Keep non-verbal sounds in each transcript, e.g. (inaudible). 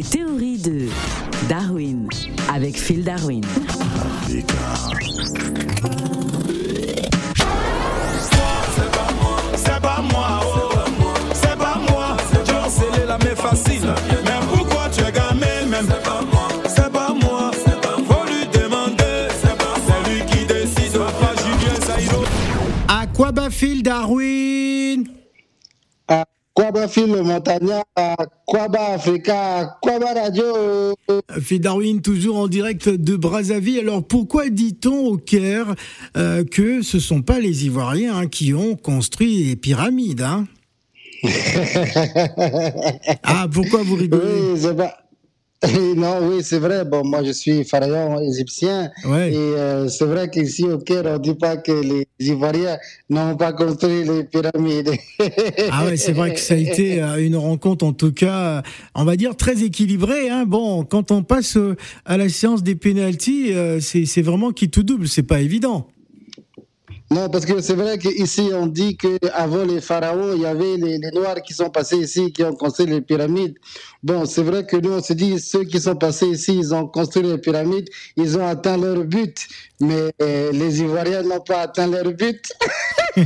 Les théories de Darwin avec Phil Darwin. C'est pas moi, oh. c'est pas moi. Genre, c'est la main facile. Mais pourquoi tu es gamin même C'est pas moi, c'est pas moi. Faut lui demander, c'est lui qui décide. Papa Julien Saïdo. À quoi bat Phil Darwin? Africa, Radio. Phil Darwin, toujours en direct de Brazzaville. Alors pourquoi dit-on au Caire euh, que ce sont pas les Ivoiriens hein, qui ont construit les pyramides hein? (laughs) Ah, pourquoi vous rigolez? Oui, (laughs) Non, oui, c'est vrai. Bon, moi, je suis pharaon égyptien. Ouais. Et euh, c'est vrai qu'ici, au Caire, on ne dit pas que les Ivoiriens n'ont pas construit les pyramides. Ah ouais, c'est vrai que ça a été euh, une rencontre, en tout cas, euh, on va dire très équilibrée. Hein. Bon, quand on passe à la séance des pénalties, c'est vraiment qui tout double. C'est pas évident. Non, parce que c'est vrai qu'ici, on dit qu'avant les pharaons, il y avait les, Noirs qui sont passés ici, qui ont construit les pyramides. Bon, c'est vrai que nous, on se dit, ceux qui sont passés ici, ils ont construit les pyramides, ils ont atteint leur but. Mais euh, les Ivoiriens n'ont pas atteint leur but. (laughs)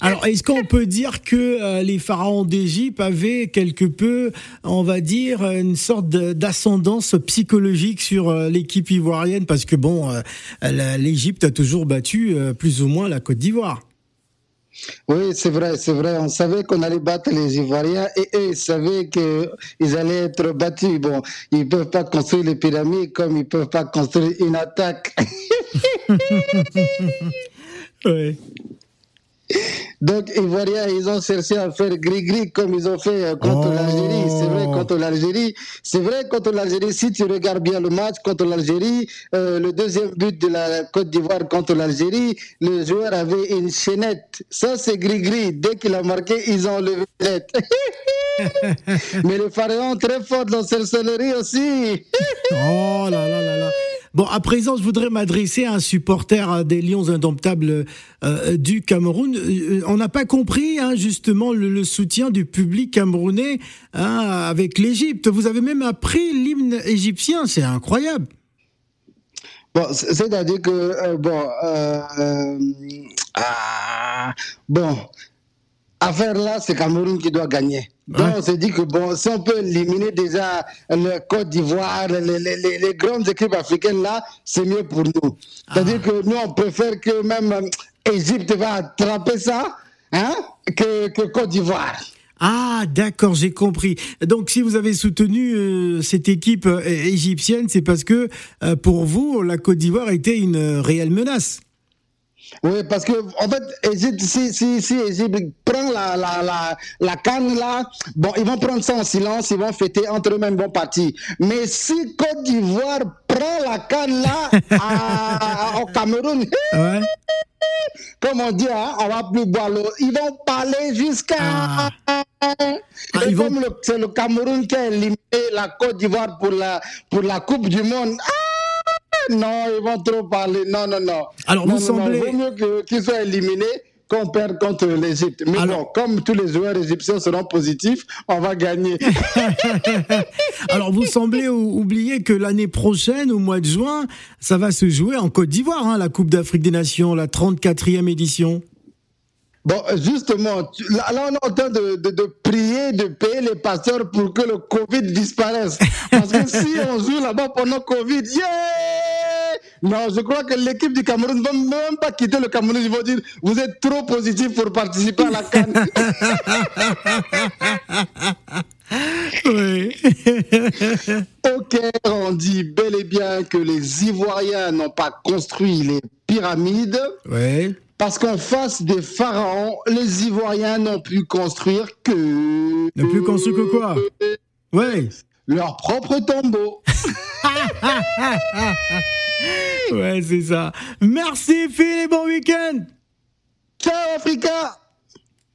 Alors, est-ce qu'on peut dire que euh, les pharaons d'Égypte avaient quelque peu, on va dire, une sorte d'ascendance psychologique sur euh, l'équipe ivoirienne? Parce que bon, euh, l'Égypte a toujours battu euh, plus ou moins la Côte d'Ivoire. Oui, c'est vrai, c'est vrai. On savait qu'on allait battre les Ivoiriens et eux, ils savaient qu'ils allaient être battus. Bon, ils ne peuvent pas construire les pyramides comme ils ne peuvent pas construire une attaque. (laughs) (laughs) Ouais. Donc, Ivoiriens, ils ont cherché à faire gris-gris comme ils ont fait euh, contre Oh. l'Algérie. C'est vrai, contre l'Algérie. C'est vrai, contre l'Algérie, si tu regardes bien le match contre l'Algérie, euh, le deuxième but de la Côte d'Ivoire contre l'Algérie, le joueur avait une chaînette. Ça, c'est gris-gris. Dès qu'il a marqué, ils ont levé la (laughs) tête. Mais le pharaon, très fort dans sorcellerie aussi. Oh là là là là. Bon, à présent, je voudrais m'adresser à un supporter des Lions indomptables euh, du Cameroun. Euh, on n'a pas compris, hein, justement, le, soutien du public camerounais hein, avec l'Égypte. Vous avez même appris l'hymne égyptien, c'est incroyable. Bon, c'est-à-dire que, euh, bon, ah, bon, affaire là, c'est Cameroun qui doit gagner. Donc, on s'est dit que, bon, si on peut éliminer déjà le Côte d'Ivoire, les, les, les, les grandes équipes africaines là, c'est mieux pour nous. C'est-à-dire que nous, on préfère que même euh, Égypte va attraper ça, hein, que, que Côte d'Ivoire. Ah, d'accord, j'ai compris. Donc, si vous avez soutenu euh, cette équipe euh, égyptienne, c'est parce que, euh, pour vous, la Côte d'Ivoire était une réelle menace. Oui, parce que en fait, Égypte, si, si, si Égypte prend la, la, la, la canne là, bon, ils vont prendre ça en silence, ils vont fêter entre eux-mêmes, bon parti. Mais si Côte d'Ivoire prend la canne là (laughs) à- au Cameroun, Ouais. (laughs) comme on dit, hein, on va plus boire l'eau. Ils vont parler jusqu'à. Ah. Et ils vont- comme c'est le Cameroun qui a éliminé la Côte d'Ivoire pour la, pour la Coupe du Monde. Ah, non, ils vont trop parler. Non, non, non. Alors, non, vous non, non, semblez- vaut mieux qu'ils soient éliminés qu'on perde contre l'Égypte. Mais Alors- bon, comme tous les joueurs égyptiens seront positifs, on va gagner. (laughs) Alors, vous semblez ou- oublier que l'année prochaine, au mois de juin, ça va se jouer en Côte d'Ivoire, hein, la Coupe d'Afrique des Nations, la 34e édition. Bon, justement, tu- là, là, on est en train de, de, de prier, de payer les pasteurs pour que le Covid disparaisse. Parce que si on joue là-bas pendant Covid, yeah Non, je crois que l'équipe du Cameroun ne va même pas quitter le Cameroun. Ils vont dire, vous êtes trop positif pour participer à la Cannes. Oui. ok, on dit bel et bien que les Ivoiriens n'ont pas construit les pyramides. ouais. Parce qu'en face des pharaons, les Ivoiriens n'ont pu construire que... Ne plus construire que quoi? Ouais. Leur propre tombeau. (laughs) Ouais, c'est ça. Merci Phil et bon week-end Ciao Africa